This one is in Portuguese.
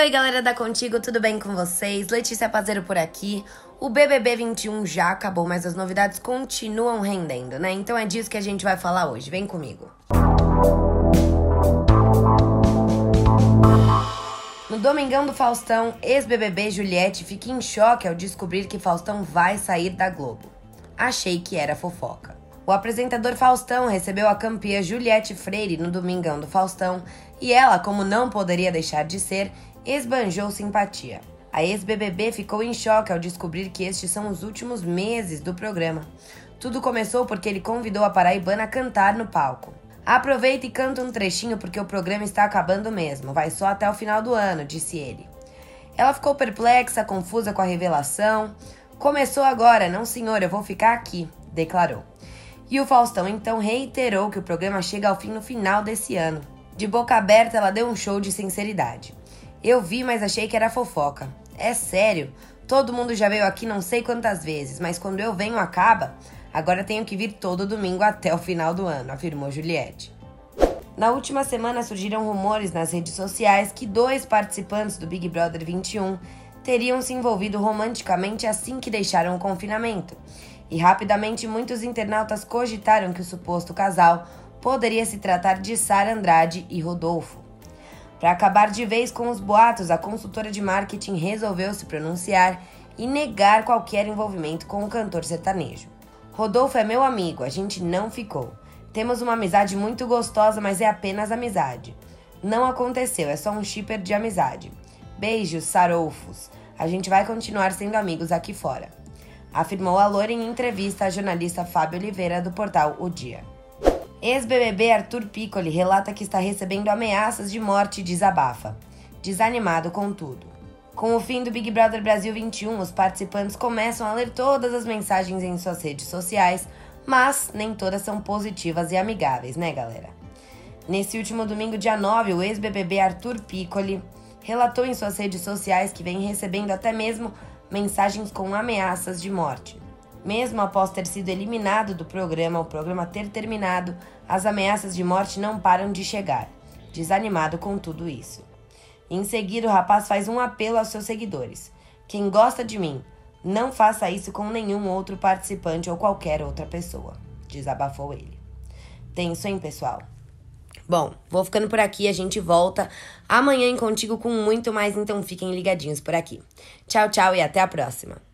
Oi, galera da Contigo, tudo bem com vocês? Letícia Pazeiro por aqui. O BBB 21 já acabou, mas as novidades continuam rendendo, né? Então é disso que a gente vai falar hoje. Vem comigo. No Domingão do Faustão, ex-BBB Juliette fica em choque ao descobrir que Faustão vai sair da Globo. Achei que era fofoca. O apresentador Faustão recebeu a campeã Juliette Freire no Domingão do Faustão e ela, como não poderia deixar de ser, esbanjou simpatia. A ex-BBB ficou em choque ao descobrir que estes são os últimos meses do programa. Tudo começou porque ele convidou a paraibana a cantar no palco. Aproveita e canta um trechinho porque o programa está acabando mesmo, vai só até o final do ano, disse ele. Ela ficou perplexa, confusa com a revelação. Começou agora, não senhor, eu vou ficar aqui, declarou. E o Faustão então reiterou que o programa chega ao fim no final desse ano. De boca aberta, ela deu um show de sinceridade. Eu vi, mas achei que era fofoca. É sério, todo mundo já veio aqui não sei quantas vezes, mas quando eu venho acaba. Agora tenho que vir todo domingo até o final do ano, afirmou Juliette. Na última semana surgiram rumores nas redes sociais que dois participantes do Big Brother 21 teriam se envolvido romanticamente assim que deixaram o confinamento. E rapidamente muitos internautas cogitaram que o suposto casal poderia se tratar de Sara Andrade e Rodolfo. Para acabar de vez com os boatos, a consultora de marketing resolveu se pronunciar e negar qualquer envolvimento com o cantor sertanejo. Rodolfo é meu amigo, a gente não ficou. Temos uma amizade muito gostosa, mas é apenas amizade. Não aconteceu, é só um shipper de amizade. Beijos, sarofos. A gente vai continuar sendo amigos aqui fora afirmou a Loura em entrevista à jornalista Fábio Oliveira do portal O Dia. Ex-BBB Arthur Piccoli relata que está recebendo ameaças de morte e desabafa. Desanimado com tudo. Com o fim do Big Brother Brasil 21, os participantes começam a ler todas as mensagens em suas redes sociais, mas nem todas são positivas e amigáveis, né, galera? Nesse último domingo, dia 9, o ex-BBB Arthur Piccoli relatou em suas redes sociais que vem recebendo até mesmo mensagens com ameaças de morte. Mesmo após ter sido eliminado do programa, o programa ter terminado, as ameaças de morte não param de chegar, desanimado com tudo isso. Em seguida, o rapaz faz um apelo aos seus seguidores: Quem gosta de mim, não faça isso com nenhum outro participante ou qualquer outra pessoa, desabafou ele. Tenso, hein, pessoal? Bom, vou ficando por aqui, a gente volta amanhã em Contigo com muito mais, então fiquem ligadinhos por aqui. Tchau, tchau e até a próxima.